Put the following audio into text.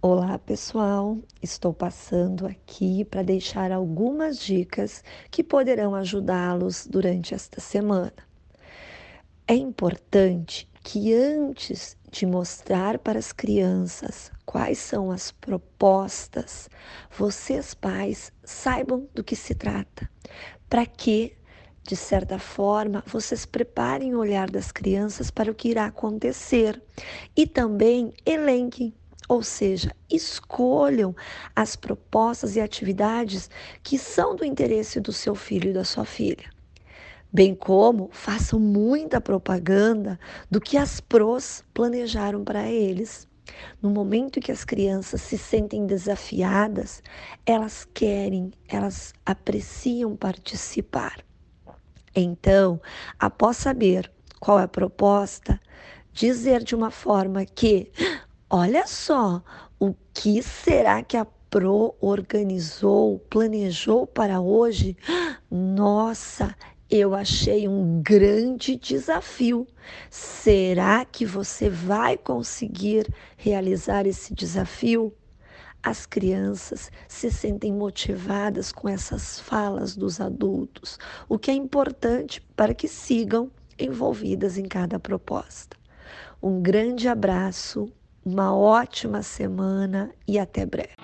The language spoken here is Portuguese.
Olá, pessoal. Estou passando aqui para deixar algumas dicas que poderão ajudá-los durante esta semana. É importante que antes de mostrar para as crianças quais são as propostas, vocês pais saibam do que se trata, para que de certa forma, vocês preparem o olhar das crianças para o que irá acontecer e também elenquem ou seja, escolham as propostas e atividades que são do interesse do seu filho e da sua filha. Bem como façam muita propaganda do que as pros planejaram para eles. No momento que as crianças se sentem desafiadas, elas querem, elas apreciam participar. Então, após saber qual é a proposta, dizer de uma forma que Olha só, o que será que a Pro organizou, planejou para hoje? Nossa, eu achei um grande desafio. Será que você vai conseguir realizar esse desafio? As crianças se sentem motivadas com essas falas dos adultos, o que é importante para que sigam envolvidas em cada proposta. Um grande abraço uma ótima semana e até breve.